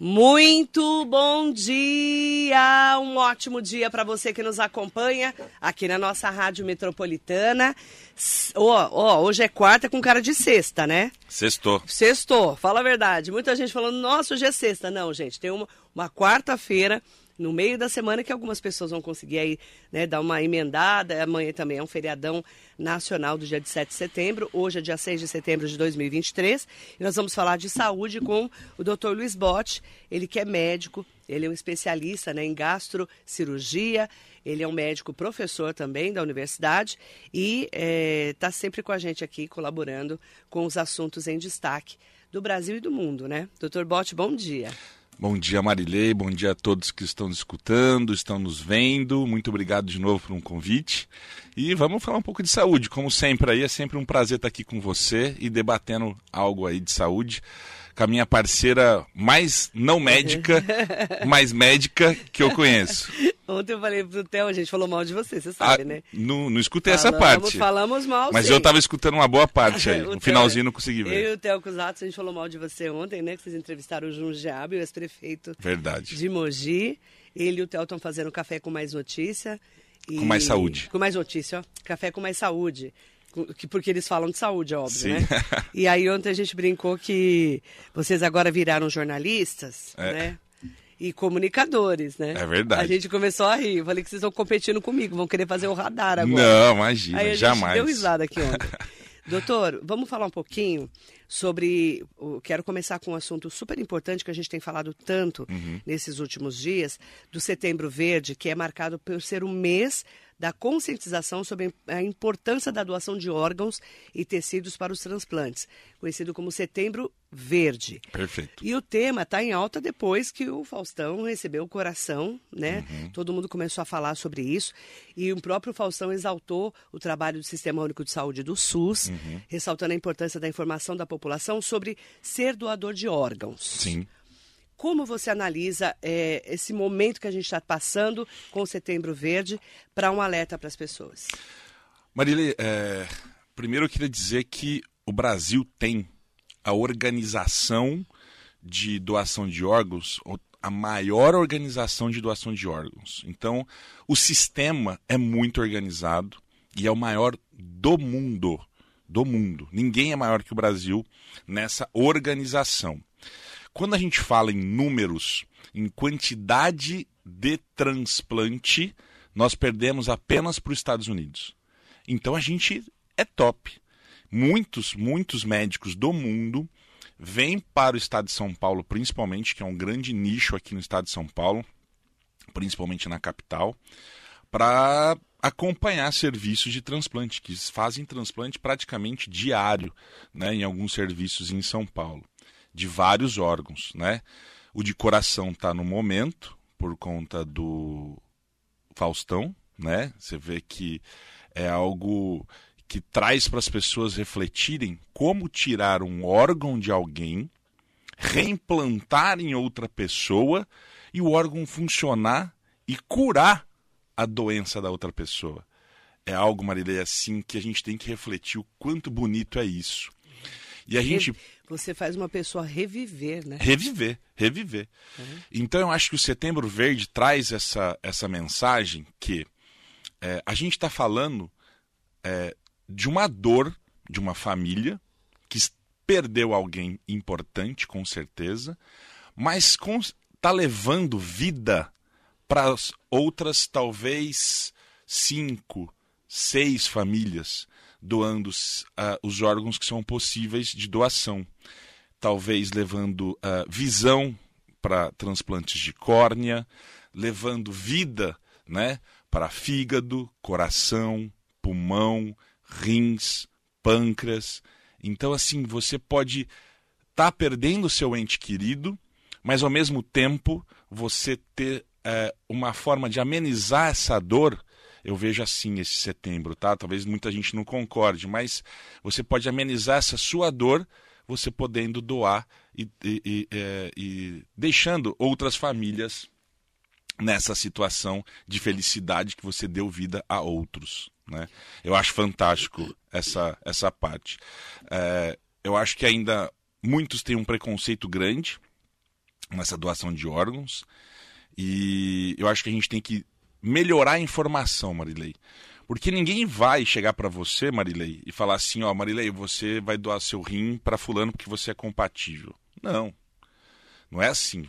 Muito bom dia! Um ótimo dia para você que nos acompanha aqui na nossa Rádio Metropolitana. Oh, oh, hoje é quarta com cara de sexta, né? Sextou. Sextou, fala a verdade. Muita gente falando, nossa, hoje é sexta. Não, gente, tem uma, uma quarta-feira no meio da semana que algumas pessoas vão conseguir aí, né, dar uma emendada. Amanhã também é um feriadão nacional do dia de 7 de setembro. Hoje é dia 6 de setembro de 2023. E nós vamos falar de saúde com o Dr. Luiz Botti, ele que é médico, ele é um especialista né, em gastrocirurgia, ele é um médico professor também da universidade e está é, tá sempre com a gente aqui, colaborando com os assuntos em destaque do Brasil e do mundo, né? Doutor Botti, bom dia. Bom dia, Marilei. Bom dia a todos que estão nos escutando, estão nos vendo. Muito obrigado de novo por um convite. E vamos falar um pouco de saúde. Como sempre aí, é sempre um prazer estar aqui com você e debatendo algo aí de saúde com a minha parceira mais não médica, mais médica que eu conheço. Ontem eu falei pro Theo, a gente falou mal de você, você sabe, ah, né? Não, não escutei falamos, essa parte. Falamos mal, Mas sim. eu tava escutando uma boa parte aí. no finalzinho não consegui ver. Eu e o Theo Cusatos, a gente falou mal de você ontem, né? Que vocês entrevistaram o Jundiabe, o ex-prefeito Verdade. de Mogi. Ele e o Theo estão fazendo café com mais notícia. E... Com mais saúde. Com mais notícia, ó. Café com mais saúde porque eles falam de saúde, óbvio, Sim. né? E aí ontem a gente brincou que vocês agora viraram jornalistas, é. né? e comunicadores, né? É verdade. A gente começou a rir. Eu falei que vocês estão competindo comigo, vão querer fazer o radar agora. Não, imagina, Aí a jamais. Gente deu risada aqui ontem. Doutor, vamos falar um pouquinho sobre. Quero começar com um assunto super importante que a gente tem falado tanto uhum. nesses últimos dias, do Setembro Verde, que é marcado por ser o mês da conscientização sobre a importância da doação de órgãos e tecidos para os transplantes, conhecido como Setembro Verde. Perfeito. E o tema está em alta depois que o Faustão recebeu o coração, né? Uhum. Todo mundo começou a falar sobre isso e o próprio Faustão exaltou o trabalho do Sistema Único de Saúde do SUS, uhum. ressaltando a importância da informação da população sobre ser doador de órgãos. Sim. Como você analisa é, esse momento que a gente está passando com o Setembro Verde para um alerta para as pessoas? Marília, é, primeiro eu queria dizer que o Brasil tem a organização de doação de órgãos, a maior organização de doação de órgãos. Então, o sistema é muito organizado e é o maior do mundo. Do mundo. Ninguém é maior que o Brasil nessa organização. Quando a gente fala em números, em quantidade de transplante, nós perdemos apenas para os Estados Unidos. Então a gente é top. Muitos, muitos médicos do mundo vêm para o estado de São Paulo, principalmente, que é um grande nicho aqui no estado de São Paulo, principalmente na capital, para acompanhar serviços de transplante, que fazem transplante praticamente diário né, em alguns serviços em São Paulo de vários órgãos, né? O de coração está no momento por conta do Faustão, né? Você vê que é algo que traz para as pessoas refletirem como tirar um órgão de alguém, reimplantar em outra pessoa e o órgão funcionar e curar a doença da outra pessoa. É algo, Marilei, assim que a gente tem que refletir o quanto bonito é isso. E a gente você faz uma pessoa reviver, né? Reviver, reviver. Uhum. Então eu acho que o Setembro Verde traz essa, essa mensagem que é, a gente está falando é, de uma dor de uma família que perdeu alguém importante, com certeza, mas está levando vida para outras, talvez, cinco, seis famílias doando uh, os órgãos que são possíveis de doação. Talvez levando uh, visão para transplantes de córnea, levando vida né, para fígado, coração, pulmão, rins, pâncreas. Então, assim, você pode estar tá perdendo seu ente querido, mas ao mesmo tempo você ter uh, uma forma de amenizar essa dor eu vejo assim esse setembro, tá? Talvez muita gente não concorde, mas você pode amenizar essa sua dor você podendo doar e, e, e, é, e deixando outras famílias nessa situação de felicidade que você deu vida a outros. Né? Eu acho fantástico essa, essa parte. É, eu acho que ainda muitos têm um preconceito grande nessa doação de órgãos. E eu acho que a gente tem que melhorar a informação, Marilei. Porque ninguém vai chegar para você, Marilei, e falar assim, ó, Marilei, você vai doar seu rim para fulano porque você é compatível. Não. Não é assim.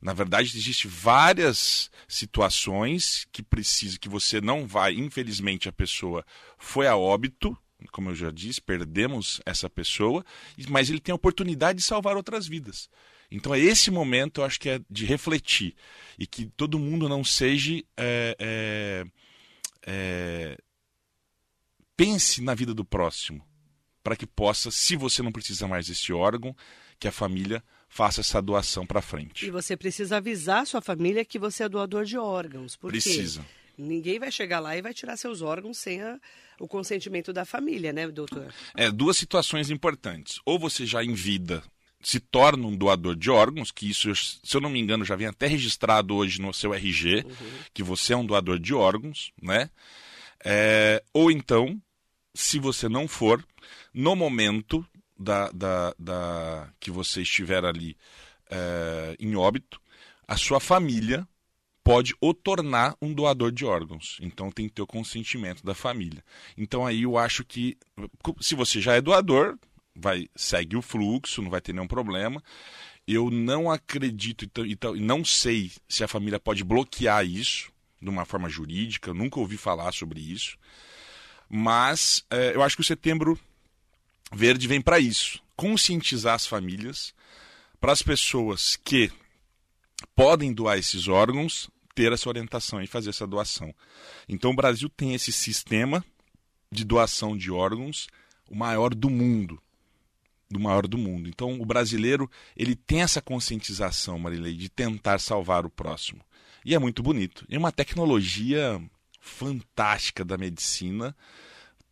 Na verdade, existem várias situações que precisa que você não vai, infelizmente a pessoa foi a óbito, como eu já disse, perdemos essa pessoa, mas ele tem a oportunidade de salvar outras vidas. Então é esse momento, eu acho que é de refletir e que todo mundo não seja é, é, é, pense na vida do próximo, para que possa, se você não precisa mais desse órgão, que a família faça essa doação para frente. E você precisa avisar a sua família que você é doador de órgãos. Porque Precisa. Ninguém vai chegar lá e vai tirar seus órgãos sem a, o consentimento da família, né, doutor? É, duas situações importantes. Ou você já em vida se torna um doador de órgãos, que isso, se eu não me engano, já vem até registrado hoje no seu RG, uhum. que você é um doador de órgãos, né? É, ou então, se você não for, no momento da, da, da que você estiver ali é, em óbito, a sua família pode o tornar um doador de órgãos. Então tem que ter o consentimento da família. Então aí eu acho que se você já é doador, vai segue o fluxo, não vai ter nenhum problema. Eu não acredito então, então não sei se a família pode bloquear isso de uma forma jurídica. Eu nunca ouvi falar sobre isso. Mas é, eu acho que o setembro verde vem para isso, conscientizar as famílias, para as pessoas que podem doar esses órgãos ter essa orientação e fazer essa doação. Então o Brasil tem esse sistema de doação de órgãos, o maior do mundo do maior do mundo. Então, o brasileiro ele tem essa conscientização, Marilei, de tentar salvar o próximo. E é muito bonito. É uma tecnologia fantástica da medicina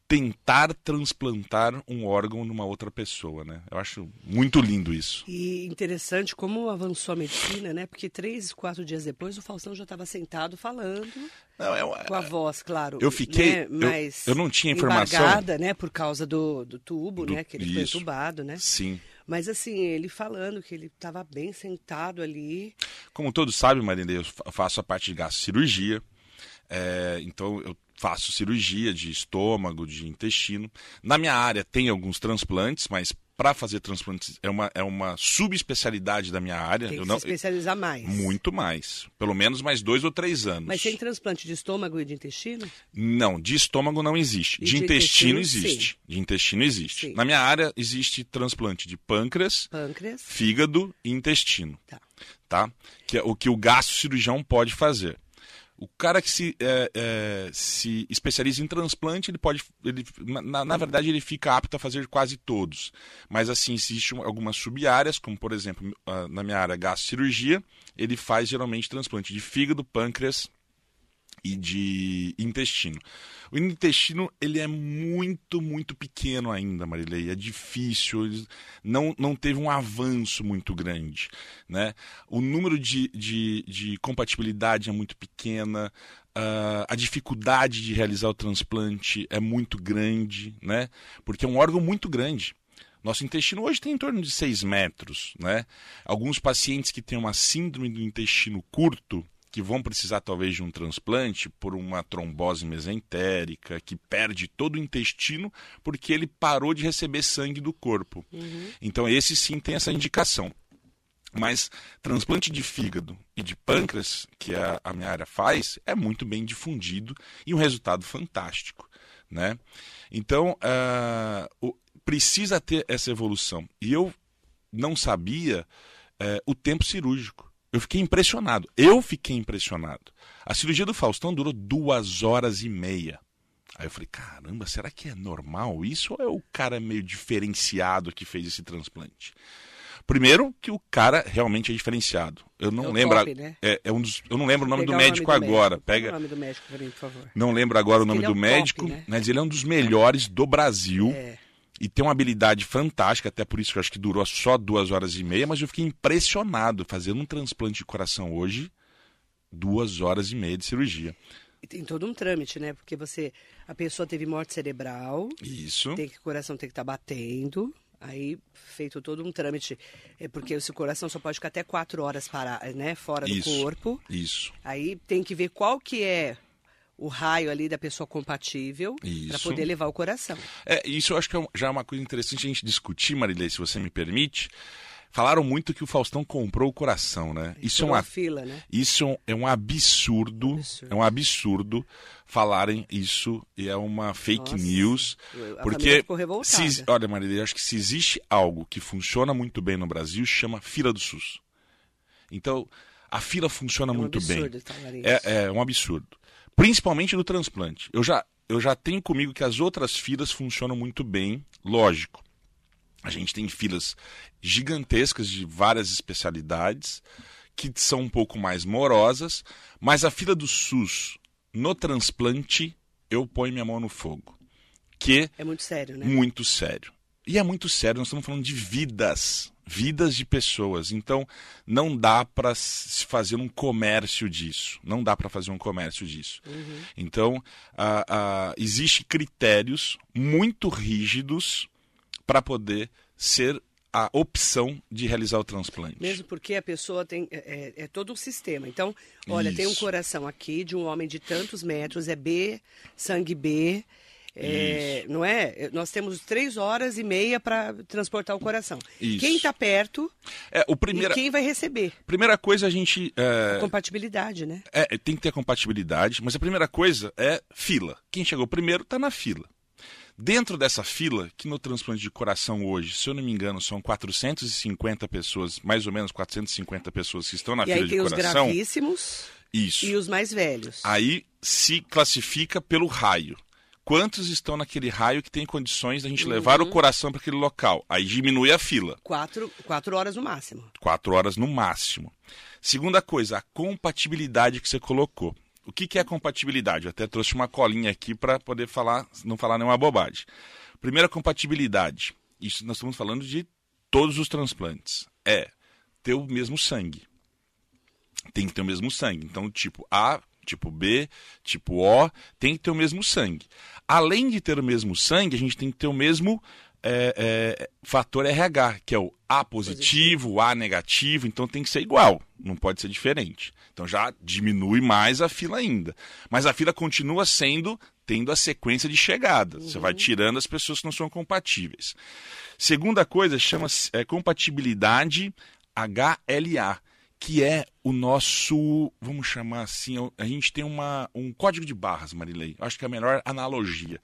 tentar transplantar um órgão numa outra pessoa, né? Eu acho muito lindo isso. E interessante como avançou a medicina, né? Porque três, quatro dias depois o Faustão já estava sentado falando. Não, eu, é com a voz, claro. Eu fiquei, né? Mas eu, eu não tinha informação. Embargada, né? Por causa do, do tubo, do, né? Que ele isso. foi entubado, né? Sim. Mas assim, ele falando que ele estava bem sentado ali. Como todos sabem, Marina, eu faço a parte de gasto cirurgia. É, então eu faço cirurgia de estômago, de intestino. Na minha área tem alguns transplantes, mas para fazer transplantes é uma, é uma subespecialidade da minha área. Tem que eu não, se especializar mais. Muito mais. Pelo menos mais dois ou três anos. Mas tem transplante de estômago e de intestino? Não, de estômago não existe. De, de, intestino, intestino existe. Sim. De intestino existe. Sim. Na minha área existe transplante de pâncreas, pâncreas. fígado e intestino. Tá. tá? Que é o que o gasto cirurgião pode fazer. O cara que se, é, é, se especializa em transplante, ele pode. Ele, na, na, verdade, ele fica apto a fazer quase todos. Mas, assim, existem algumas sub-áreas, como, por exemplo, na minha área, gastrocirurgia, ele faz geralmente transplante de fígado, pâncreas e de intestino. O intestino ele é muito, muito pequeno ainda, Marilei. É difícil, não, não teve um avanço muito grande. Né? O número de, de, de compatibilidade é muito pequena, uh, a dificuldade de realizar o transplante é muito grande, né? porque é um órgão muito grande. Nosso intestino hoje tem em torno de 6 metros. Né? Alguns pacientes que têm uma síndrome do intestino curto, que vão precisar talvez de um transplante por uma trombose mesentérica, que perde todo o intestino porque ele parou de receber sangue do corpo. Uhum. Então esse sim tem essa indicação. Mas transplante de fígado e de pâncreas, que a, a minha área faz, é muito bem difundido e um resultado fantástico. Né? Então, uh, o, precisa ter essa evolução. E eu não sabia uh, o tempo cirúrgico. Eu fiquei impressionado. Eu fiquei impressionado. A cirurgia do Faustão durou duas horas e meia. Aí eu falei, caramba, será que é normal isso ou é o cara meio diferenciado que fez esse transplante? Primeiro, que o cara realmente é diferenciado. Eu não é lembro. Top, né? é, é, um dos, eu não lembro o nome do médico nome do agora. Médico. Pega o nome do médico por favor. Não lembro agora o nome ele do é médico, né? mas ele é um dos melhores do Brasil. É e tem uma habilidade fantástica, até por isso que eu acho que durou só duas horas e meia, mas eu fiquei impressionado fazendo um transplante de coração hoje, duas horas e meia de cirurgia. E tem todo um trâmite, né? Porque você, a pessoa teve morte cerebral. Isso. Tem que o coração tem que estar tá batendo Aí, feito todo um trâmite, é porque esse coração só pode ficar até quatro horas para, né, fora Isso. do corpo. Isso. Aí tem que ver qual que é o raio ali da pessoa compatível para poder levar o coração. É, isso eu acho que é um- já é uma coisa interessante a gente discutir, Marilei, se você me permite. Falaram muito que o Faustão comprou o coração, né? Isso é uma fila, né? Isso é um- é um absurdo, Absurdo. é um absurdo falarem isso e é uma fake Nossa, news. a Porque, ficou revoltada. se, olha, Marília, eu acho que se existe algo que funciona muito bem no Brasil, chama fila do SUS. Então, a fila funciona É um muito bem. absurdo falar isso. É, é um absurdo. Principalmente do transplante. Eu já, eu já tenho comigo que as outras filas funcionam muito bem, lógico. A gente tem filas gigantescas de várias especialidades que são um pouco mais morosas, mas a fila do SUS no transplante eu ponho minha mão no fogo, que É muito sério, né? muito sério. E é muito sério, nós estamos falando de vidas, vidas de pessoas. Então, não dá para se fazer um comércio disso. Não dá para fazer um comércio disso. Então, ah, ah, existem critérios muito rígidos para poder ser a opção de realizar o transplante. Mesmo porque a pessoa tem. É, é- é todo um sistema. Então, olha, tem um Isso. coração aqui de um homem de tantos metros, é B, sangue B. é, não é? Nós temos três horas e meia para transportar o coração. Isso. Quem está perto É, o primeira, e quem vai receber. primeira coisa a gente é, Compatibilidade, né? É, tem que ter compatibilidade, mas a primeira coisa é fila. Quem chegou primeiro está na fila. Dentro dessa fila, que no transplante de coração hoje, se eu não me engano, são 450 pessoas, mais ou menos 450 pessoas que estão na e fila aí de tem os coração. gravíssimos Isso. e os mais velhos. Aí se classifica pelo raio. Quantos estão naquele raio que tem condições da gente levar Uhum. o coração para aquele local? Aí diminui a fila. Quatro, quatro horas no máximo. quatro horas no máximo. Segunda coisa, a compatibilidade que você colocou. O que, que é compatibilidade? Eu até trouxe uma colinha aqui para poder falar, não falar nenhuma bobagem. Primeira compatibilidade. Isso nós estamos falando de todos os transplantes. É ter o mesmo sangue. Tem que ter o mesmo sangue. Então, tipo A, tipo B, tipo O, tem que ter o mesmo sangue. Além de ter o mesmo sangue, a gente tem que ter o mesmo é, é, fator RH, que é o A positivo, o A negativo, então tem que ser igual, não pode ser diferente. Então já diminui mais a fila ainda. Mas a fila continua sendo, tendo a sequência de chegada. Você vai tirando as pessoas que não são compatíveis. Segunda coisa chama-se é, compatibilidade HLA, que é o nosso, vamos chamar assim, a gente tem uma, um código de barras, Marilei. Acho que é a melhor analogia.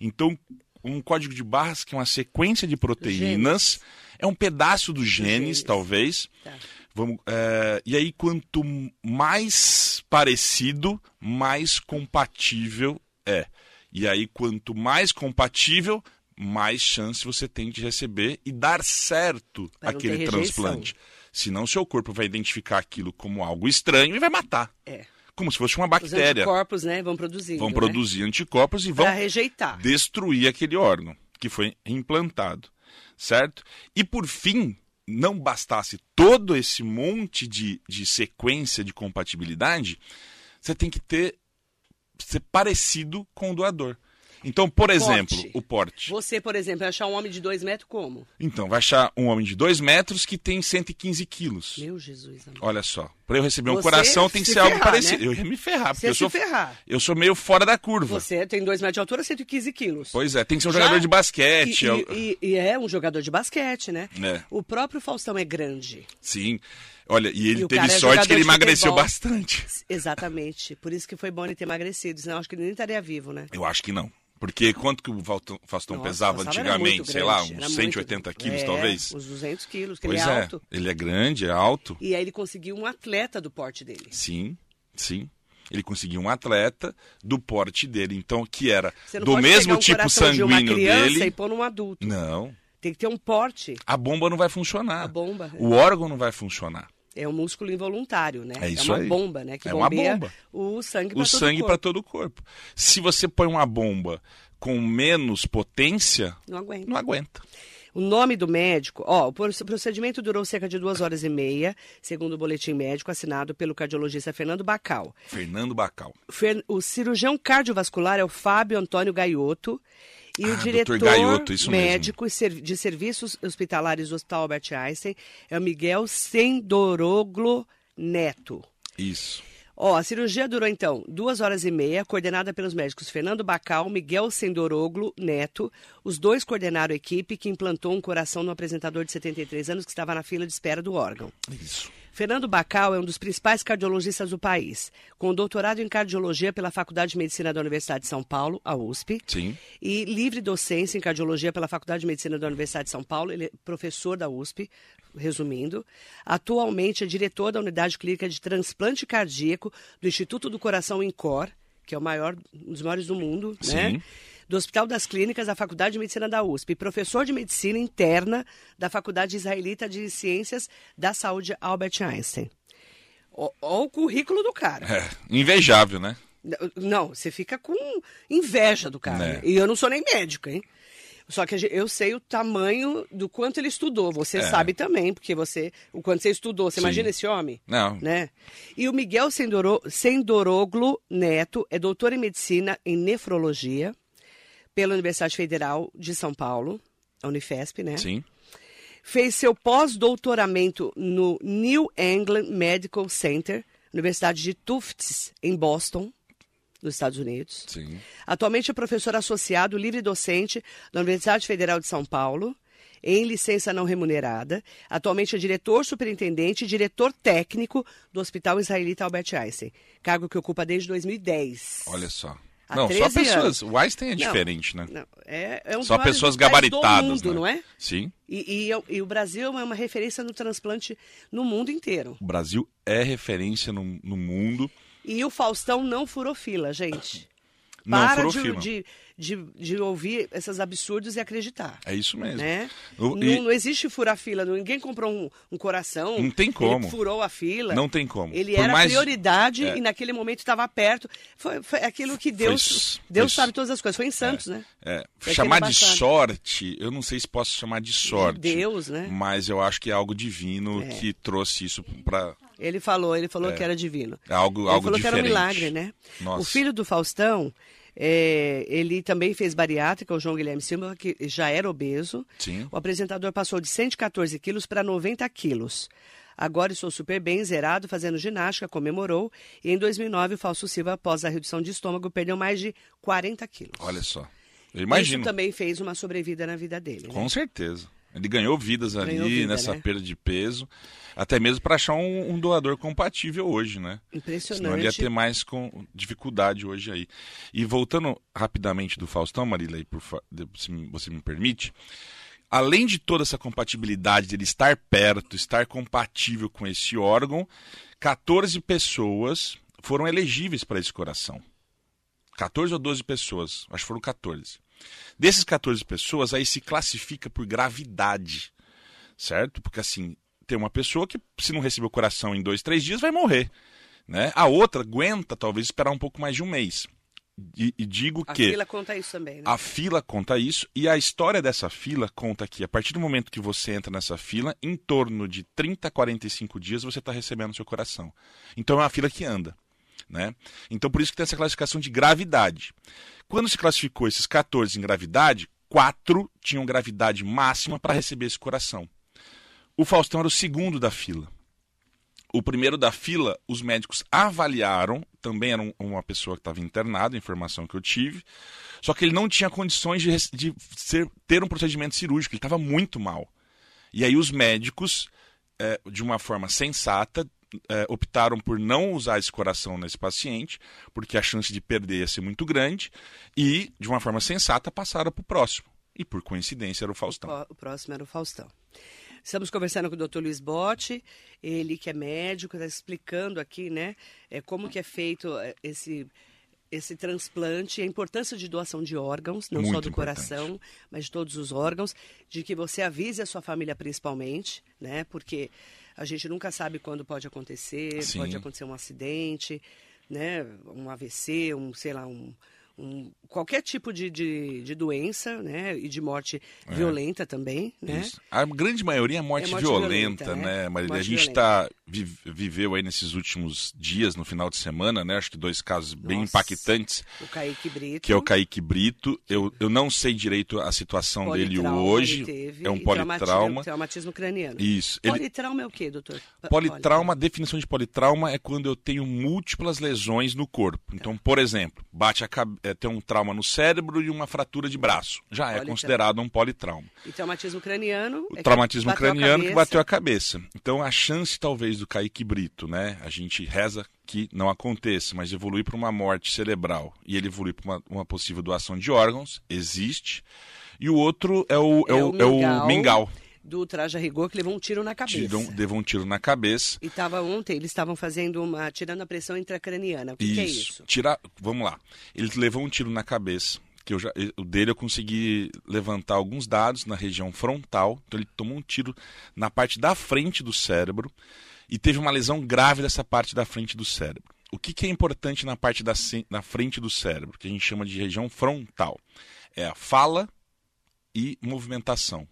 Então, um código de barras que é uma sequência de proteínas, é um pedaço dos genes, genes. talvez. Tá. Vamos, é, e aí, quanto mais parecido, mais compatível é. E aí, quanto mais compatível, mais chance você tem de receber e dar certo aquele ter rejeição. Senão, seu corpo vai identificar aquilo como algo estranho e vai matar. É. Como se fosse uma Os bactéria. anticorpos, né, vão produzindo. Vão né? produzir anticorpos e vão rejeitar. destruir aquele órgão que foi implantado, certo? E por fim, não bastasse todo esse monte de, de sequência de compatibilidade, você tem que ter ser parecido com o doador. Então, por exemplo, o porte. Você, por exemplo, achar um homem de dois metros como? Então, vai achar um homem de 2 metros que tem 115 quilos. Meu Jesus, amor. Olha só, para eu receber um Você coração tem que se ser algo ferrar, parecido. né? Eu ia me ferrar, porque Você eu se sou, ferrar. eu sou meio fora da curva. Você tem dois metros de altura, 115 quilos. Pois é, tem que ser um Já- jogador de E, basquete. eu- e- e- e é um jogador de basquete, né? É. O próprio Faustão é grande. Sim. Olha, e ele E teve é sorte jogador que ele emagreceu futebol. bastante. Exatamente. Por isso que foi bom ele ter emagrecido, senão acho que ele nem estaria vivo, né? Eu acho que não. Porque quanto que o Faustão, Nossa, pesava antigamente? muito Sei lá, uns era 180 muito- quilos, é, talvez? Uns 200 quilos, que Pois ele é é, alto. ele é grande, é alto. E aí ele conseguiu um atleta do porte dele. Sim, sim. Ele conseguiu um atleta do porte dele, então que era do mesmo um tipo coração de uma sanguíneo criança dele. e pôr num adulto. Não. Tem que ter um porte. A bomba não vai funcionar. A bomba. O órgão não vai funcionar. É um músculo involuntário, né? É isso uma aí. bomba, né? Que É uma bombeia bomba. o sangue para O todo sangue o todo o corpo. Se você põe uma bomba com menos potência, Não aguenta. não aguenta. O nome do médico, ó, o procedimento durou cerca de duas horas e meia, segundo o boletim médico assinado pelo cardiologista Fernando Bacal. Fernando Bacal. O cirurgião cardiovascular é o Fábio Antônio Gaiotto E o Ah, diretor isso mesmo. médico ser- de serviços hospitalares do Hospital Albert Einstein é o Miguel Sendoroglo Neto. Isso. Ó, a cirurgia durou então duas horas e meia, coordenada pelos médicos Fernando Bacal, Miguel Sendoroglo Neto. Os dois coordenaram a equipe que implantou um coração no apresentador de 73 anos que estava na fila de espera do órgão. Isso. Fernando Bacal é um dos principais cardiologistas do país, com doutorado em cardiologia pela Faculdade de Medicina da Universidade de São Paulo, a USP, Sim. e livre docência em cardiologia pela Faculdade de Medicina da Universidade de São Paulo. Ele é professor da USP, resumindo. Atualmente é diretor da Unidade Clínica de Transplante Cardíaco do Instituto do Coração INCOR, que é o maior, um dos maiores do mundo, né? Do Hospital das Clínicas da Faculdade de Medicina da USP, professor de Medicina Interna da Faculdade Israelita de Ciências da Saúde Albert Einstein. Ó o currículo do cara. É, invejável, né? Não, você fica com inveja do cara. É. E eu não sou nem médica, hein? Só que eu sei o tamanho do quanto ele estudou. Você É. sabe também, porque você. O quanto você estudou. Você Sim. imagina esse homem? Não. Né? E o Miguel Sendoro, Sendoroglo Neto é doutor em medicina em nefrologia pela Universidade Federal de São Paulo, a Unifesp, né? Sim. Fez seu pós-doutoramento no New England Medical Center, Universidade de Tufts, em Boston, nos Estados Unidos. Sim. Atualmente é professor associado, livre docente da Universidade Federal de São Paulo, em licença não remunerada. Atualmente é diretor superintendente e diretor técnico do Hospital Israelita Albert Einstein, cargo que ocupa desde 2010. Olha só. Há não, só 13 pessoas. anos. O Einstein é Não, diferente, né? Não, é, é um Só pessoas gabaritadas, do mundo, né? não é? Sim. E, e eu- e o Brasil é uma referência no transplante no mundo inteiro. O Brasil é referência no, no mundo. E o Faustão não furou fila, gente. Não Para furou de, de, de, de ouvir esses absurdos e acreditar. É isso mesmo. Né? O- não, e- não existe furar fila. não- Ninguém comprou um, um coração. Não tem como. Ele furou a fila. Não tem como. Ele Por era mais- prioridade É. e naquele momento estava perto. Foi, foi aquilo que Deus. Foi- Deus foi- sabe todas as coisas. Foi em Santos, né? É, chamar de sorte, eu não sei se posso chamar de sorte. Deus, né? Mas eu acho que é algo divino É. que trouxe isso para Ele falou, ele falou que era divino. algo, Ele É. algo falou diferente. que era um milagre, né? Nossa. O filho do Faustão, é, ele também fez bariátrica, o João Guilherme Silva, que já era obeso. Sim. O apresentador passou de 114 quilos para 90 quilos. Agora estou super bem, zerado, fazendo ginástica, comemorou. E em 2009, o Falso Silva, após a redução de estômago, perdeu mais de 40 quilos. Olha só. Eu imagino. Isso também fez uma sobrevida na vida dele. né? Com certeza. Ele ganhou vidas ali Ganhou vida, nessa né? perda de peso. Até mesmo para achar um, um doador compatível hoje, né? Impressionante. Senão ele ia ter mais com dificuldade hoje aí. E voltando rapidamente do Faustão, Marília, aí, por se você me permite, além de toda essa compatibilidade dele estar perto, estar compatível com esse órgão, 14 pessoas foram elegíveis para esse coração. 14 ou 12 pessoas, acho que foram 14. Desses 14 pessoas, aí se classifica por gravidade, certo? Porque assim, tem uma pessoa que, se não receber o coração em dois, três dias, vai morrer. Né? A outra aguenta, talvez, esperar um pouco mais de um mês. E, e digo A que fila conta isso também, né? a fila conta isso, e a história dessa fila conta que, a partir do momento que você entra nessa fila, em torno de 30 a 45 dias você está recebendo seu coração. Então é uma fila que anda. Né? Então por isso que tem essa classificação de gravidade. Quando se classificou esses 14 em gravidade, quatro tinham gravidade máxima para receber esse coração. O Faustão era o segundo da fila. O primeiro da fila, os médicos avaliaram, também era um- uma pessoa que estava internada, informação que eu tive, só que ele não tinha condições de, de ser- ter um procedimento cirúrgico, ele estava muito mal. E aí os médicos, eh, de uma forma sensata, eh, optaram por não usar esse coração nesse paciente, porque a chance de perder ia ser muito grande, e, de uma forma sensata, passaram para o próximo. E por coincidência era o Faustão. O próximo era o Faustão. Estamos conversando com o Dr. Luiz Botti, ele que é médico, está explicando aqui, né, é, como que é feito é, esse esse transplante, a importância de doação de órgãos, não só Muito do importante. coração, mas de todos os órgãos, de que você avise a sua família principalmente, né, porque a gente nunca sabe quando pode acontecer, Sim. pode acontecer um acidente, né, um AVC, um, sei lá, um, um, qualquer tipo de, de, de, doença, né? E de morte é. violenta também, né? Isso. A grande maioria é morte, é morte violenta, violenta, né, né Marília? A gente tá, viveu aí nesses últimos dias, no final de semana, né? Acho que dois casos Nossa. bem impactantes. O Kaique Brito. Que é o Kaique Brito. Eu, eu não sei direito a situação dele hoje. Teve, é um politrauma. Traumatismo craniano. Isso. Politrauma ele... é o quê, doutor? Politrauma, a definição de politrauma é quando eu tenho múltiplas lesões no corpo. Então, por exemplo, bate a, é, tem um trauma no cérebro e uma fratura de braço. Já é considerado um politrauma. E traumatismo craniano? O é traumatismo que craniano que bateu a cabeça. Então a chance talvez do Kaique Brito, né? A gente reza que não aconteça, mas evoluir para uma morte cerebral e ele evoluir para uma, uma, possível doação de órgãos, existe. E o outro é o, é, é o, o, mingau. É o mingau do traje a rigor que levou um tiro na cabeça. Tiram, levou um tiro na cabeça. E estava ontem, eles estavam fazendo uma. tirando a pressão intracraniana. O que, isso. que é isso? Tira, vamos lá. Ele levou um tiro na cabeça. Que eu já, o dele eu consegui levantar alguns dados na região frontal. Então ele tomou um tiro na parte da frente do cérebro e teve uma lesão grave dessa parte da frente do cérebro. O que, que é importante na parte da na frente do cérebro, que a gente chama de região frontal? É a fala e movimentação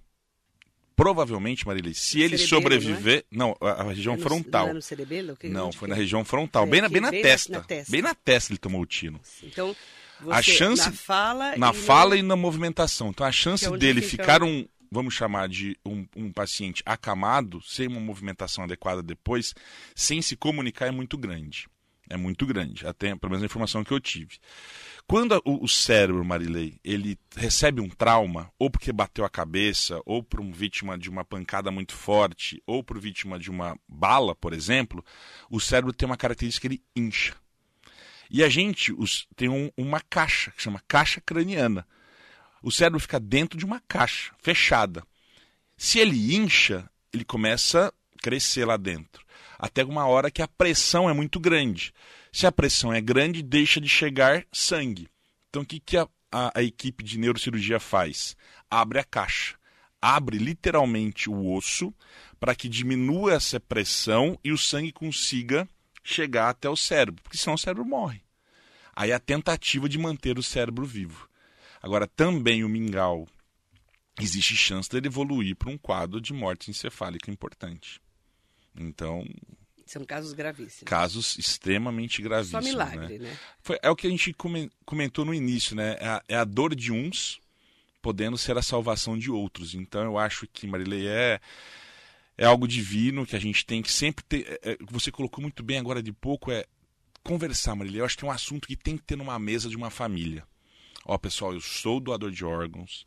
provavelmente, Marília, se ele cerebelo, sobreviver. Não, é? não, a, região é no, frontal. Não, é no cerebelo? Que não foi na região frontal, é, bem, na, bem, na, bem testa, na, testa. Bem na testa ele tomou o tiro. Então, você, a chance, na fala, na e, fala no... e na movimentação. Então, a chance é dele ficar um, vamos chamar de um, um, paciente acamado, sem uma movimentação adequada depois, sem se comunicar, é muito grande. É muito grande, até pelo menos a informação que eu tive. Quando o, cérebro, Marilei, ele recebe um trauma, ou porque bateu a cabeça, ou por um vítima de uma pancada muito forte, ou por vítima de uma bala, por exemplo, o cérebro tem uma característica que ele incha. E a gente os, tem um, uma caixa, que chama caixa craniana. O cérebro fica dentro de uma caixa, fechada. Se ele incha, ele começa a crescer lá dentro. Até uma hora que a pressão é muito grande. Se a pressão é grande, deixa de chegar sangue. Então, o que, que a, a, a equipe de neurocirurgia faz? Abre a caixa. Abre literalmente o osso para que diminua essa pressão e o sangue consiga chegar até o cérebro, porque senão o cérebro morre. Aí a tentativa de manter o cérebro vivo. Agora, também o mingau, existe chance dele evoluir para um quadro de morte encefálica importante. Então, são casos gravíssimos. Casos extremamente gravíssimos. Só milagre, né? né? Foi, é o que a gente comentou no início, né? É a, é a, dor de uns podendo ser a salvação de outros. Então eu acho que Marilei é, é algo divino que a gente tem que sempre ter. É, é você colocou muito bem agora de pouco, é conversar, Marilei. Eu acho que é um assunto que tem que ter numa mesa de uma família. Ó, pessoal, eu sou doador de órgãos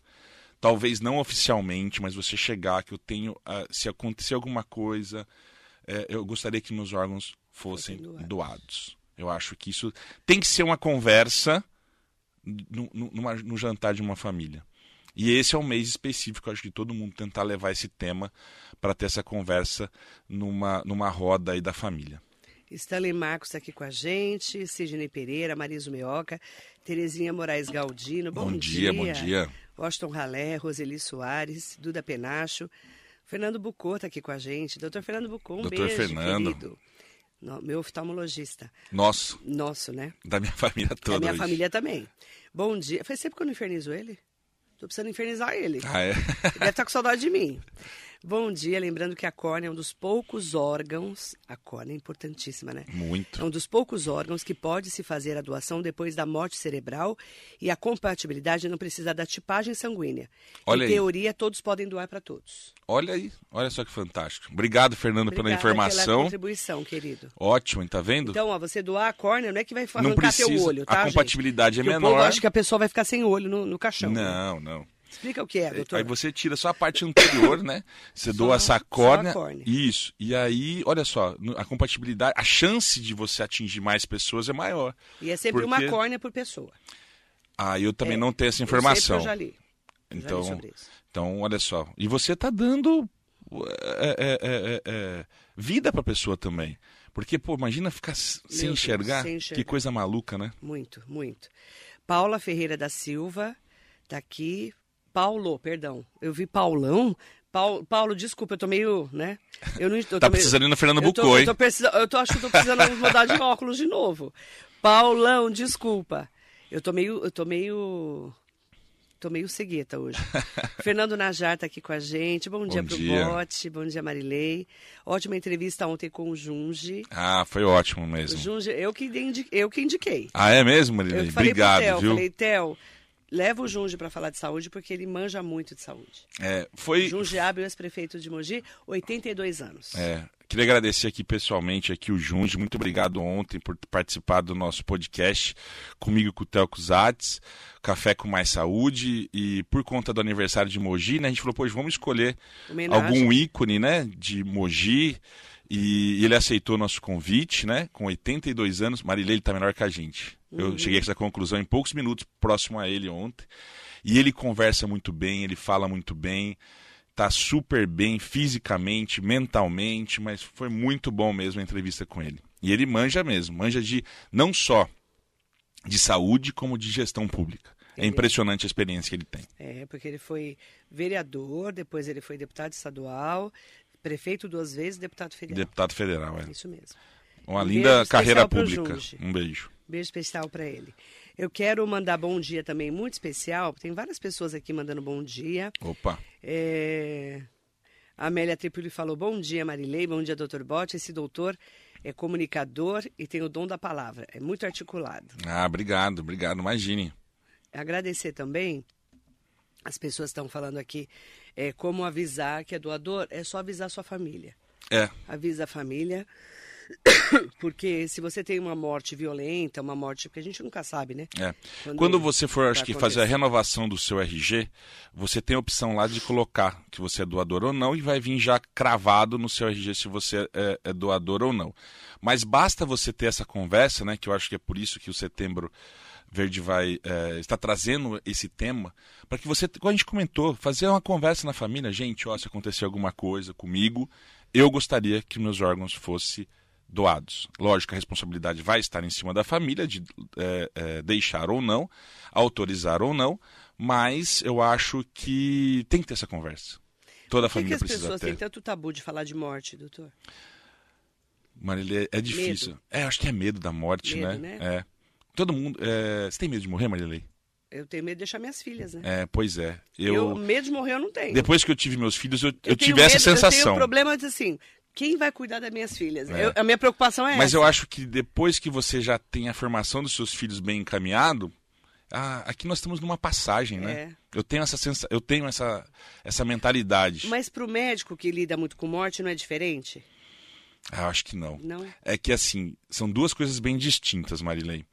talvez não oficialmente, mas você chegar que eu tenho, uh, se acontecer alguma coisa, é, eu gostaria que meus órgãos fossem doados. doados. Eu acho que isso tem que ser uma conversa no, no, numa, no jantar de uma família. E esse é um mês específico, acho que todo mundo tentar levar esse tema para ter essa conversa numa, numa roda aí da família. Stanley Marcos está aqui com a gente, Sidney Pereira, Marisa Meoca, Terezinha Moraes Galdino, bom, bom dia. dia. Bom dia, Washington Ralé, Roseli Soares, Duda Penacho, Fernando Bucô está aqui com a gente. Doutor Fernando Bucô, um Doutor beijo, Fernando. querido. No, meu oftalmologista. Nosso. Nosso, né? Da minha família toda. Da minha hoje. família também. Bom dia. Foi sempre que eu não infernizo ele? Tô precisando infernizar ele. Ah, é? Ele deve estar com saudade de mim. Bom dia, lembrando que a córnea é um dos poucos órgãos, a córnea é importantíssima, né? Muito. É um dos poucos órgãos que pode se fazer a doação depois da morte cerebral e a compatibilidade não precisa da tipagem sanguínea. Olha em aí. teoria, todos podem doar para todos. Olha aí, olha só que fantástico. Obrigado, Fernando, Obrigada pela informação. pela contribuição, querido. Ótimo, tá vendo? Então, ó, você doar a córnea não é que vai arrancar não precisa, teu olho, tá, A compatibilidade gente? é menor. Eu acho que a pessoa vai ficar sem olho no, no caixão. Não, né? não. Explica o que é, doutor. Aí você tira só a parte anterior, né? Você só, doa essa córnea. córnea. Isso. E aí, olha só, a compatibilidade, a chance de você atingir mais pessoas é maior. E é sempre porque... uma córnea por pessoa. Ah, eu também é, não tenho essa informação. Eu, já li. Eu então, já li então, olha só. E você está dando é, é, é, é vida para a pessoa também. Porque, pô, imagina ficar sem enxergar. sem enxergar. Que coisa maluca, né? Muito, muito. Paula Ferreira da Silva está aqui Paulo, perdão. Eu vi Paulão. Paulo, Paulo, desculpa, eu tô meio, né? Eu não tô Tá precisando ir no Fernando Bucoi. Eu, tô, eu, tô, eu tô, acho que tô precisando mudar de óculos de novo. Paulão, desculpa. Eu tô meio, eu tô meio Tô meio cegueta hoje. Fernando Najar tá aqui com a gente. Bom, bom dia pro dia. Bote, bom dia Marilei. Ótima entrevista ontem com o Junge. Ah, foi ótimo mesmo. Junge, eu que, indiquei, eu que indiquei. Ah, é mesmo, Marilei? Obrigado, Theo, viu? Falei, Theo, leva o Junge para falar de saúde, porque ele manja muito de saúde. É, foi... Junge Ábio, ex-prefeito de Mogi, 82 anos. É, Queria agradecer aqui pessoalmente aqui o Junge. Muito obrigado ontem por participar do nosso podcast comigo com o Telco Zatz, Café com Mais Saúde. E por conta do aniversário de Mogi, né, a gente falou, pois vamos escolher Homenagem. algum ícone né, de Mogi. E ele aceitou nosso convite, né? Com 82 anos. Marilei, ele está menor que a gente. Uhum. Eu cheguei a essa conclusão em poucos minutos, próximo a ele ontem. E ele conversa muito bem, ele fala muito bem tá super bem fisicamente, mentalmente, mas foi muito bom mesmo a entrevista com ele. E ele manja mesmo, manja de não só de saúde, como de gestão pública. É impressionante a experiência que ele tem. É, porque ele foi vereador, depois ele foi deputado estadual, prefeito duas vezes, deputado federal. Deputado federal, é. Isso mesmo. Uma um linda carreira pública. Um beijo. Beijo especial para ele. Eu quero mandar bom dia também muito especial. Tem várias pessoas aqui mandando bom dia. Opa. É... A Amélia Tripoli falou bom dia, Marilei. Bom dia, doutor Bote. Esse doutor é comunicador e tem o dom da palavra. É muito articulado. Ah, obrigado, obrigado. Imagine. Agradecer também. As pessoas estão falando aqui é, como avisar que é doador. É só avisar sua família. É. Avisa a família. Porque se você tem uma morte violenta, uma morte que a gente nunca sabe, né? É. Quando, Quando você for, acho que, fazer a renovação do seu RG, você tem a opção lá de colocar que você é doador ou não e vai vir já cravado no seu RG se você é, é doador ou não. Mas basta você ter essa conversa, né? Que eu acho que é por isso que o setembro Verde vai é, está trazendo esse tema para que você, como a gente comentou, fazer uma conversa na família, gente, ó, se acontecer alguma coisa comigo, eu gostaria que meus órgãos fossem doados. Lógico, a responsabilidade vai estar em cima da família de é, é, deixar ou não, autorizar ou não, mas eu acho que tem que ter essa conversa. Toda a família precisa ter. Por que as pessoas têm tanto tabu de falar de morte, doutor? Marília, é difícil. Medo. É, acho que é medo da morte, medo, né? né? É. Todo mundo. É... Você tem medo de morrer, Marilei? Eu tenho medo de deixar minhas filhas, né? É, pois é. Eu... eu medo de morrer eu não tenho. Depois que eu tive meus filhos, eu, eu, eu tive medo, essa sensação. Eu tenho um problema de assim, quem vai cuidar das minhas filhas? É. Eu, a minha preocupação é Mas essa. eu acho que depois que você já tem a formação dos seus filhos bem encaminhado, ah, aqui nós estamos numa passagem, né? É. Eu tenho essa sensa... eu tenho essa, essa mentalidade. Mas para o médico que lida muito com morte não é diferente? Ah, eu acho que não. Não. É que assim, são duas coisas bem distintas, Marilei.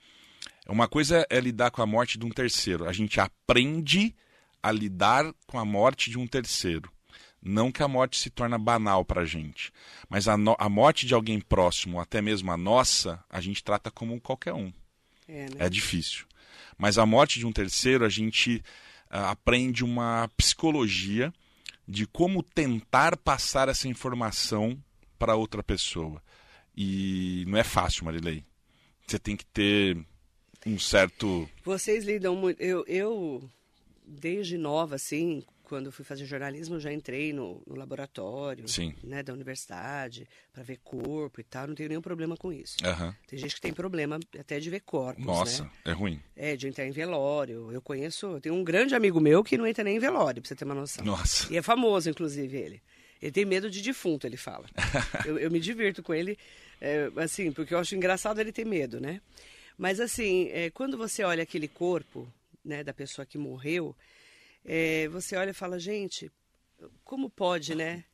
Uma coisa é lidar com a morte de um terceiro. A gente aprende a lidar com a morte de um terceiro. Não que a morte se torna banal para a gente, mas a, no, a, morte de alguém próximo, até mesmo a nossa, a gente trata como qualquer um. É, né? é difícil. Mas a morte de um terceiro, a gente uh, aprende uma psicologia de como tentar passar essa informação para outra pessoa. E não é fácil, Marilei. Você tem que ter um certo. Vocês lidam muito. Eu, eu desde nova, assim, quando fui fazer jornalismo, já entrei no, no laboratório né, da universidade para ver corpo e tal. Não tenho nenhum problema com isso. Uhum. Tem gente que tem problema até de ver corpos. Nossa, né? é ruim. É, de entrar em velório. Eu conheço, eu tenho um grande amigo meu que não entra nem em velório, para você ter uma noção. Nossa. E é famoso, inclusive, ele. Ele tem medo de defunto, ele fala. eu, eu, me divirto com ele, é, assim, porque eu acho engraçado ele ter medo, né? Mas, assim, é, quando você olha aquele corpo né, da pessoa que morreu, é, você olha e fala, gente, como pode, né?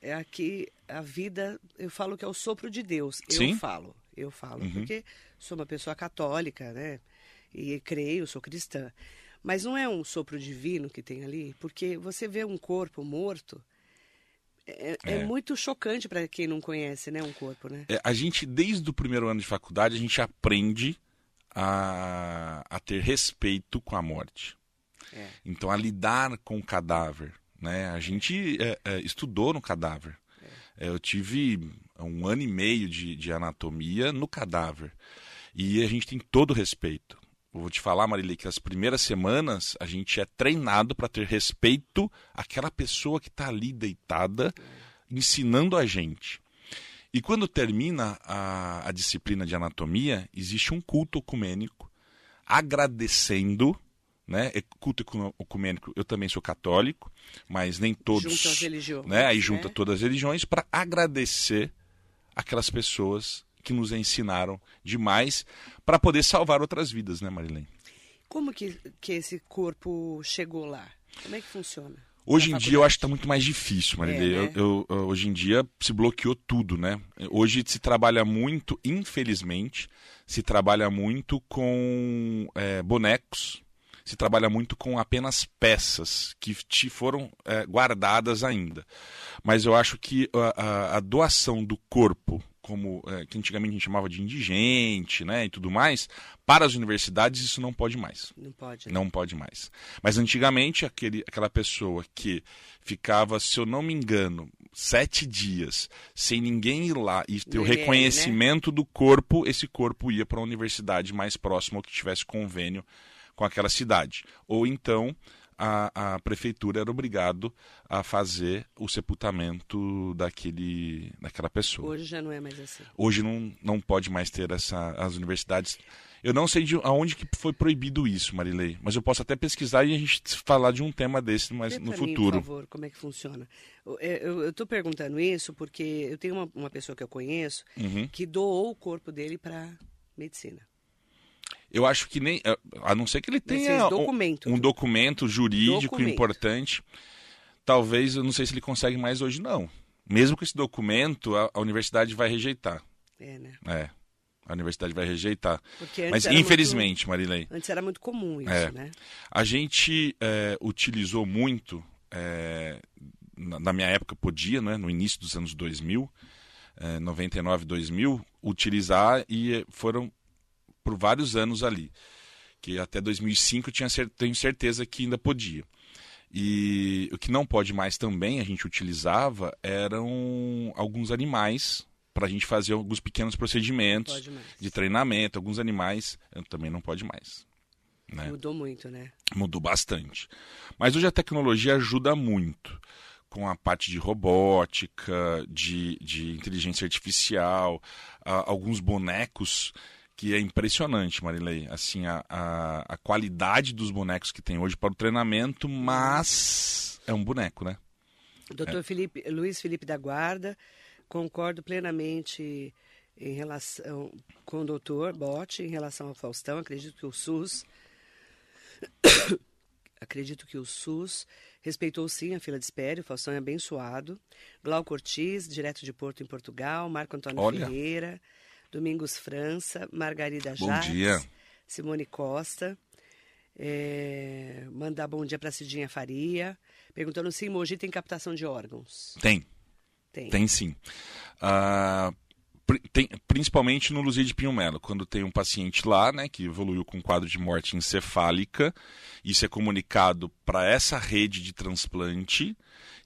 É aqui a vida, eu falo que é o sopro de Deus. Sim? Eu falo, eu falo, Uhum. porque sou uma pessoa católica, né? E creio, sou cristã. Mas não é um sopro divino que tem ali, porque você vê um corpo morto, é, é É. muito chocante para quem não conhece, né, um corpo, né? É, a gente, desde o primeiro ano de faculdade, a gente aprende a, a ter respeito com a morte. É. Então, a lidar com o cadáver. Né? A gente é, estudou no cadáver. Eu tive um ano e meio de, de anatomia no cadáver. E a gente tem todo o respeito. Eu vou te falar, Marília, que as primeiras semanas a gente é treinado para ter respeito àquela pessoa que está ali deitada, ensinando a gente. E quando termina a, a disciplina de anatomia, existe um culto ecumênico, agradecendo né? É culto ecumênico, eu também sou católico, mas nem todos. Junta as religiões. Né? Aí junta né? todas as religiões para agradecer aquelas pessoas que nos ensinaram demais para poder salvar outras vidas, né, Marilene? Como que, que esse corpo chegou lá? Como é que funciona? Hoje em dia eu acho que está muito mais difícil, Marilene. É, né? eu, eu, hoje em dia se bloqueou tudo, né? Hoje se trabalha muito, infelizmente, se trabalha muito com é, bonecos, se trabalha muito com apenas peças que te foram é, guardadas ainda. Mas eu acho que a, a, a doação do corpo, como é, que antigamente a gente chamava de indigente, né, e tudo mais, para as universidades isso não pode mais. Não pode. Né? Não pode mais. Mas antigamente aquele, aquela pessoa que ficava, se eu não me engano, sete dias sem ninguém ir lá e ter o né? reconhecimento né? do corpo, esse corpo ia para a universidade mais próxima ou que tivesse convênio com aquela cidade. Ou então a, a prefeitura era obrigado a fazer o sepultamento daquele, daquela pessoa. Hoje já não é mais assim. Hoje não, não pode mais ter essa, as universidades. Eu não sei de aonde que foi proibido isso, Marilei, mas eu posso até pesquisar e a gente falar de um tema desse mas no futuro. Mim, por favor, como é que funciona. Eu estou perguntando isso porque eu tenho uma, uma pessoa que eu conheço uhum. que doou o corpo dele para medicina. Eu acho que nem. A não ser que ele tenha documento. Um, um, documento jurídico documento. importante. Talvez, eu não sei se ele consegue mais hoje, não. Mesmo com esse documento, a, a universidade vai rejeitar. É, né? É. A universidade vai rejeitar. Mas, infelizmente, muito, Marilei. Antes era muito comum isso, é, né? A gente é, utilizou muito, é, na, na, minha época podia, né, no início dos anos 2000, é, 99, 2000, utilizar e foram por vários anos ali. Que até 2005 eu tinha, tenho certeza que ainda podia. E o que não pode mais também, a gente utilizava, eram alguns animais para a gente fazer alguns pequenos procedimentos de treinamento. Alguns animais também não pode mais. Né? Mudou muito, né? Mudou bastante. Mas hoje a tecnologia ajuda muito com a parte de robótica, de, de inteligência artificial, alguns bonecos que é impressionante, Marilei. Assim, a, a, a, qualidade dos bonecos que tem hoje para o treinamento, mas é um boneco, né? Doutor é. Felipe, Luiz Felipe da Guarda, concordo plenamente em relação com o doutor Bote em relação ao Faustão. Acredito que o SUS. acredito que o SUS respeitou sim a fila de espera, o Faustão é abençoado. Glauco Ortiz, direto de Porto, em Portugal. Marco Antônio Olha. Ferreira. Domingos França, Margarida bom Jacques, dia. Simone Costa. É, mandar bom dia para Cidinha Faria. Perguntando se em Mogi tem captação de órgãos. Tem. Tem, tem sim. Uh, tem, principalmente no Luzia de Pinho Melo, quando tem um paciente lá, né, que evoluiu com quadro de morte encefálica, isso é comunicado para essa rede de transplante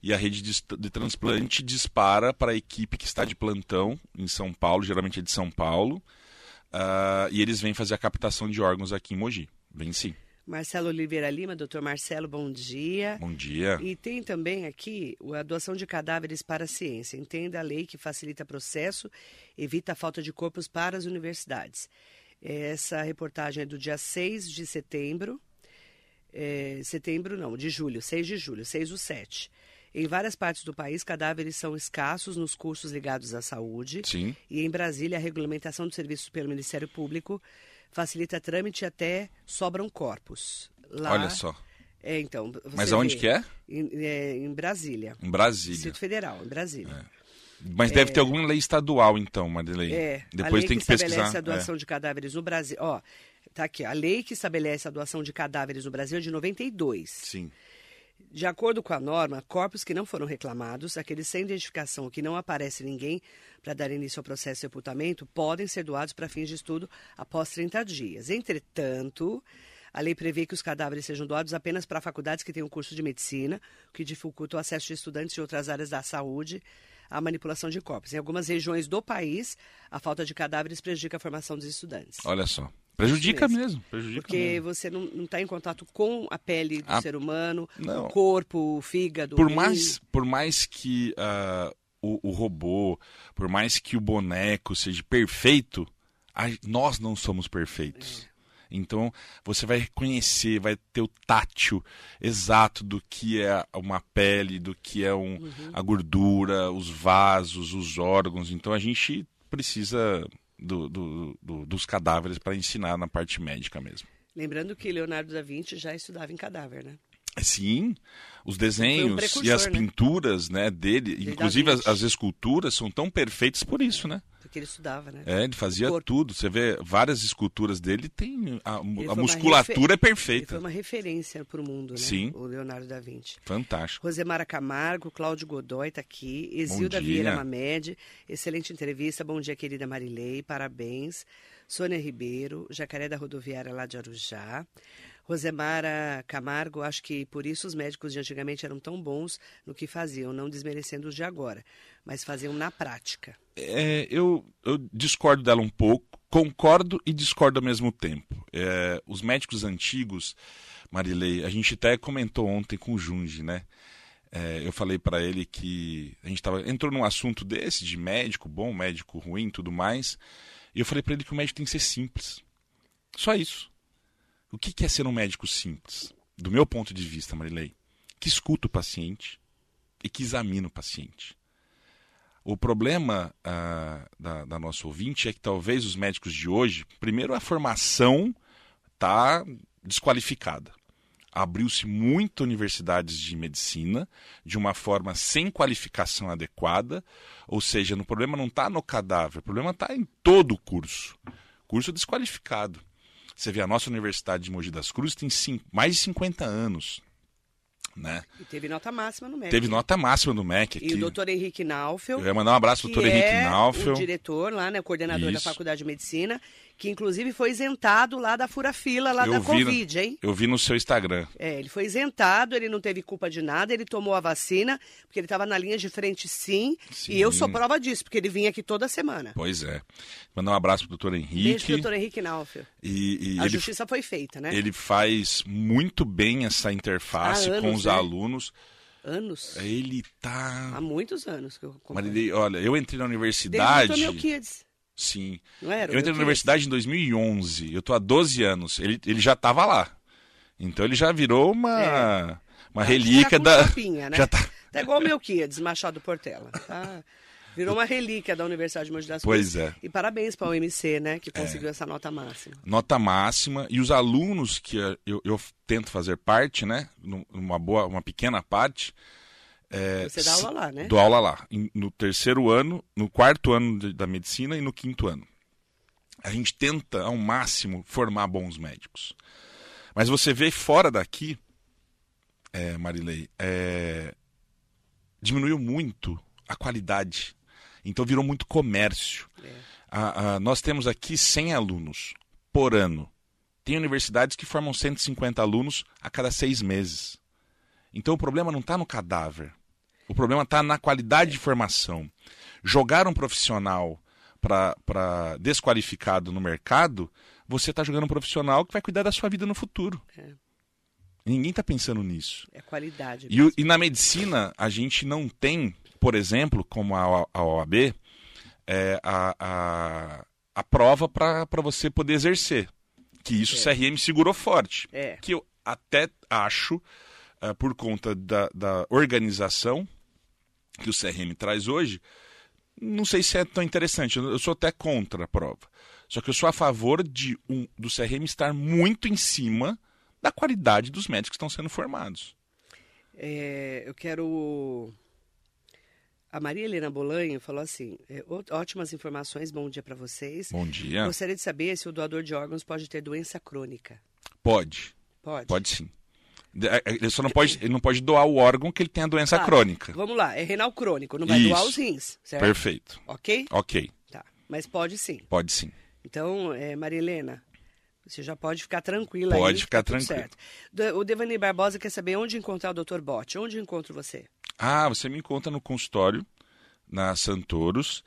e a rede de, de transplante dispara para a equipe que está de plantão em São Paulo, geralmente é de São Paulo, uh, e eles vêm fazer a captação de órgãos aqui em Mogi. Vem sim. Marcelo Oliveira Lima, doutor Marcelo, bom dia. Bom dia. E tem também aqui a doação de cadáveres para a ciência. Entenda a lei que facilita o processo, evita a falta de corpos para as universidades. Essa reportagem é do dia 6 de setembro. É, setembro não, de julho, 6 de julho, 6 do 7. Em várias partes do país, cadáveres são escassos nos cursos ligados à saúde. Sim. E em Brasília, a regulamentação dos serviços pelo Ministério Público facilita trâmite até sobram corpos. Lá, Olha só. É, então. Mas aonde vê, que é? Em, é? Em Brasília. Em Brasília. Distrito Federal, em Brasília. É. Mas deve ter é. alguma lei estadual, então, Marilei. É. Depois tem que, que pesquisar. estabelece a doação é. de cadáveres no Brasil. Ó, tá aqui. A lei que estabelece a doação de cadáveres no Brasil é de 92. Sim. De acordo com a norma, corpos que não foram reclamados, aqueles sem identificação que não aparece ninguém para dar início ao processo de sepultamento, podem ser doados para fins de estudo após 30 dias. Entretanto, a lei prevê que os cadáveres sejam doados apenas para faculdades que tenham curso de medicina, o que dificulta o acesso de estudantes de outras áreas da saúde à manipulação de corpos. Em algumas regiões do país, a falta de cadáveres prejudica a formação dos estudantes. Olha só. Prejudica mesmo. mesmo. Prejudica Porque mesmo. você não está em contato com a pele do a... ser humano, não. o corpo, o fígado. Por mais, por mais que uh, o, o, robô, por mais que o boneco seja perfeito, a, nós não somos perfeitos. Então você vai reconhecer, vai ter o tátil exato do que é uma pele, do que é um, uhum. a gordura, os vasos, os órgãos. Então a gente precisa do, do, do, dos cadáveres para ensinar na parte médica mesmo. Lembrando que Leonardo da Vinci já estudava em cadáver, né? Sim, os desenhos um e as né? pinturas né, dele, inclusive as, as, esculturas, são tão perfeitas por isso, né? Porque ele estudava, né? É, ele fazia tudo. Você vê várias esculturas dele, tem a, a musculatura é perfeita. Ele foi uma referência para o mundo, né? Sim. O Leonardo da Vinci. Fantástico. Rosemara Camargo, Cláudio Godoy está aqui, Exilda Vieira Mamed, excelente entrevista. Bom dia, querida Marilei, parabéns. Sônia Ribeiro, Jacaré da Rodoviária lá de Arujá. Rosemara Camargo, acho que por isso os médicos de antigamente eram tão bons no que faziam, não desmerecendo os de agora, mas faziam na prática. É, eu, eu, discordo dela um pouco, concordo e discordo ao mesmo tempo. É, os médicos antigos, Marilei, a gente até comentou ontem com o Junge, né? É, eu falei para ele que a gente tava, entrou num assunto desse, de médico bom, médico ruim tudo mais, e eu falei para ele que o médico tem que ser simples. Só isso. O que é ser um médico simples? Do meu ponto de vista, Marilei, que escuta o paciente e que examina o paciente. O problema ah, da, da nossa ouvinte é que talvez os médicos de hoje, primeiro a formação está desqualificada. Abriu-se muitas universidades de medicina de uma forma sem qualificação adequada, ou seja, o problema não está no cadáver, o problema está em todo o curso. Curso desqualificado. Você vê, a nossa Universidade de Mogi das Cruzes tem cinco, mais de 50 anos. Né? E teve nota máxima no MEC. Teve nota máxima no MEC aqui. E o doutor Henrique Naufel. Eu ia mandar um abraço pro doutor Henrique é Naufel. o diretor lá, né, o coordenador Isso. da Faculdade de Medicina, que inclusive foi isentado lá da fura-fila, lá eu da Covid, no, hein? Eu vi no seu Instagram. É, ele foi isentado, ele não teve culpa de nada, ele tomou a vacina, porque ele estava na linha de frente sim, sim, e eu sou prova disso, porque ele vinha aqui toda semana. Pois é. Mandar um abraço pro doutor Henrique. Beijo pro doutor Henrique Naufel. E, e a ele, justiça foi feita, né? Ele faz muito bem essa interface anos, com os né? alunos. Anos. Ele tá. Há muitos anos que eu Mas ele, olha, eu entrei na universidade. Desde o Kids. Sim. Não era? Eu entrei na universidade em 2011. Eu tô há 12 anos. Ele, ele já estava lá. Então ele já virou uma, é. uma relíquia tá da. Chapinha, né? Já tá... tá igual o Melquiades, Machado Portela. Tá? Virou uma relíquia da Universidade de Mogi das Pois Cruzes. é. E parabéns para o UMC, né, que conseguiu é. essa nota máxima. Nota máxima. E os alunos que eu, eu tento fazer parte, né, numa boa, uma pequena parte, é, Você dá aula lá, né? Dou aula lá. No terceiro ano, no quarto ano de, da medicina e no quinto ano. A gente tenta, ao máximo, formar bons médicos. Mas você vê fora daqui, é, Marilei, é, diminuiu muito a qualidade. Então virou muito comércio. É. A, a, nós temos aqui 100 alunos por ano. Tem universidades que formam 150 alunos a cada seis meses. Então o problema não está no cadáver. O problema está na qualidade de formação. Jogar um profissional para desqualificado no mercado, você está jogando um profissional que vai cuidar da sua vida no futuro. É. Ninguém está pensando nisso. É qualidade. E, e, na medicina, a gente não tem, por exemplo, como a, a OAB, é, a, a, a prova para você poder exercer. Que isso é. o CRM segurou forte. É. Que eu até acho, uh, por conta da, da organização que o CRM traz hoje, não sei se é tão interessante. Eu sou até contra a prova. Só que eu sou a favor de um, do CRM estar muito em cima da qualidade dos médicos que estão sendo formados. É, eu quero. A Maria Helena Bolanho falou assim: é, ótimas informações, bom dia para vocês. Bom dia. Gostaria de saber se o doador de órgãos pode ter doença crônica. Pode. Pode. Pode sim. É, ele só não pode, ele não pode doar o órgão que ele tem a doença Claro. crônica. Vamos lá, é renal crônico, não vai Isso. doar os rins, certo? Perfeito. Ok? Ok, Tá. Mas pode sim. pode sim. Então, é, Maria Helena, você já pode ficar tranquila aí. Pode ficar tá tranquila. certo. O Devani Barbosa quer saber onde encontrar o Dr. Bote. Onde encontro você? Ah, você me encontra no consultório, na Santoros.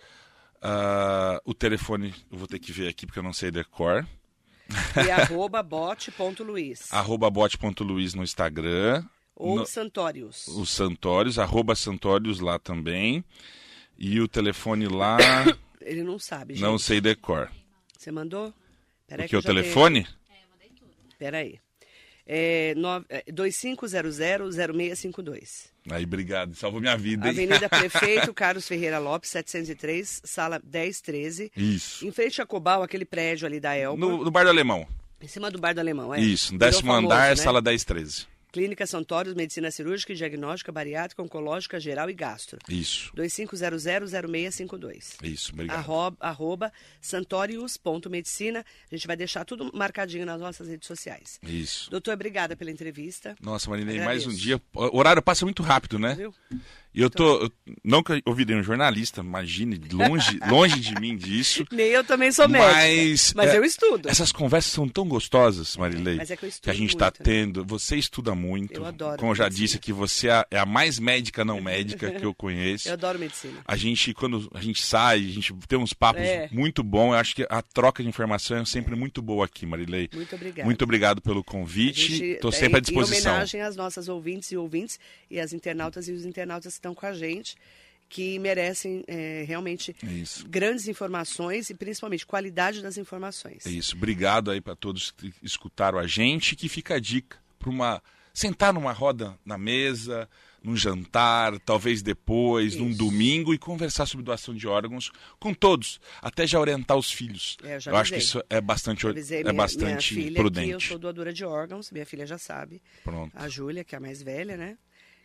Ah, o telefone eu vou ter que ver aqui porque eu não sei decor. E arroba bote.luiz. Arroba bote.luiz no Instagram. Ou no- Santórios. Os Santórios, arroba Santórios lá também. E o telefone lá, Ele não sabe, gente. não sei decor. Você mandou? Peraí Porque que eu o já tenho- telefone? Peraí. É, no- é, 2500-0652. Aí, obrigado. Salvou minha vida, hein? Avenida Prefeito Carlos Ferreira Lopes, 703, sala 1013. Isso. Em frente a Cobal, aquele prédio ali da Elba. No, no Bar do Alemão. Em cima do Bar do Alemão, é? Isso, no décimo famoso, andar, né? sala 1013. Clínica Santórios, Medicina Cirúrgica e Diagnóstica, Bariátrica, Oncológica, Geral e Gastro. Isso. 2500-0652. Isso, obrigado. Arroba, arroba santorius.medicina. A gente vai deixar tudo marcadinho nas nossas redes sociais. Isso. Doutor, obrigada pela entrevista. Nossa, Marinei, mais um dia. O horário passa muito rápido, né? Viu? E eu tô. não que eu virei um jornalista, imagine, longe, longe de mim disso. Nem eu também sou médica. Mas, Mas é, eu estudo. Essas conversas são tão gostosas, Marilei. Mas é que eu estudo a gente está muito. tendo. Você estuda muito. Eu adoro Como eu já medicina. disse aqui, você é a- é a mais médica não médica que eu conheço. Eu adoro medicina. A gente, quando a gente sai, a gente tem uns papos É. muito bons. Eu acho que a troca de informação é sempre muito boa aqui, Marilei. Muito obrigada. Muito obrigado pelo convite. Estou é, sempre à Em disposição. homenagem às nossas ouvintes e ouvintes e às internautas e os internautas que estão com a gente, que merecem é, realmente É grandes informações e principalmente qualidade das informações. É isso. Obrigado aí para todos que escutaram a gente. Que fica a dica para uma sentar numa roda na mesa, num jantar, talvez depois, num Isso. domingo e conversar sobre doação de órgãos com todos, até já orientar os filhos. É, eu já acho que isso é bastante, Eu é minha, bastante minha filha prudente. eu sou doadora de órgãos, minha filha já sabe. Pronto. A Júlia, que é a mais velha, né?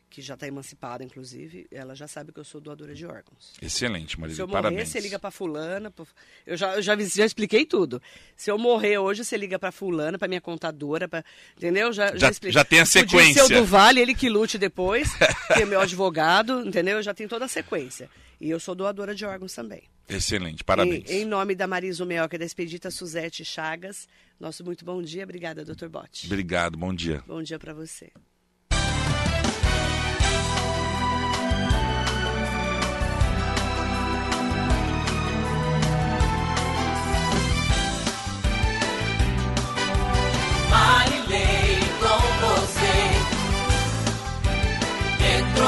Que já está emancipada, inclusive, ela já sabe que eu sou doadora de órgãos. Excelente, Se Marília. eu morrer, Parabéns. você liga pra fulana. pro- Eu, já, eu já, já expliquei tudo. Se eu morrer hoje, você liga pra fulana, pra minha contadora, pra... entendeu? Já, Já- expliquei. já tem a sequência. ser o do Vale, ele que lute depois, que é meu advogado, entendeu? Já tem toda a sequência. E eu sou doadora de órgãos também. Excelente, parabéns. Em, em nome da Marisa Meoca e da Expedita Suzete Chagas, nosso muito bom dia. Obrigada, doutor Bote. Obrigado, bom dia. Bom dia pra você.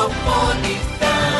Metropolitana.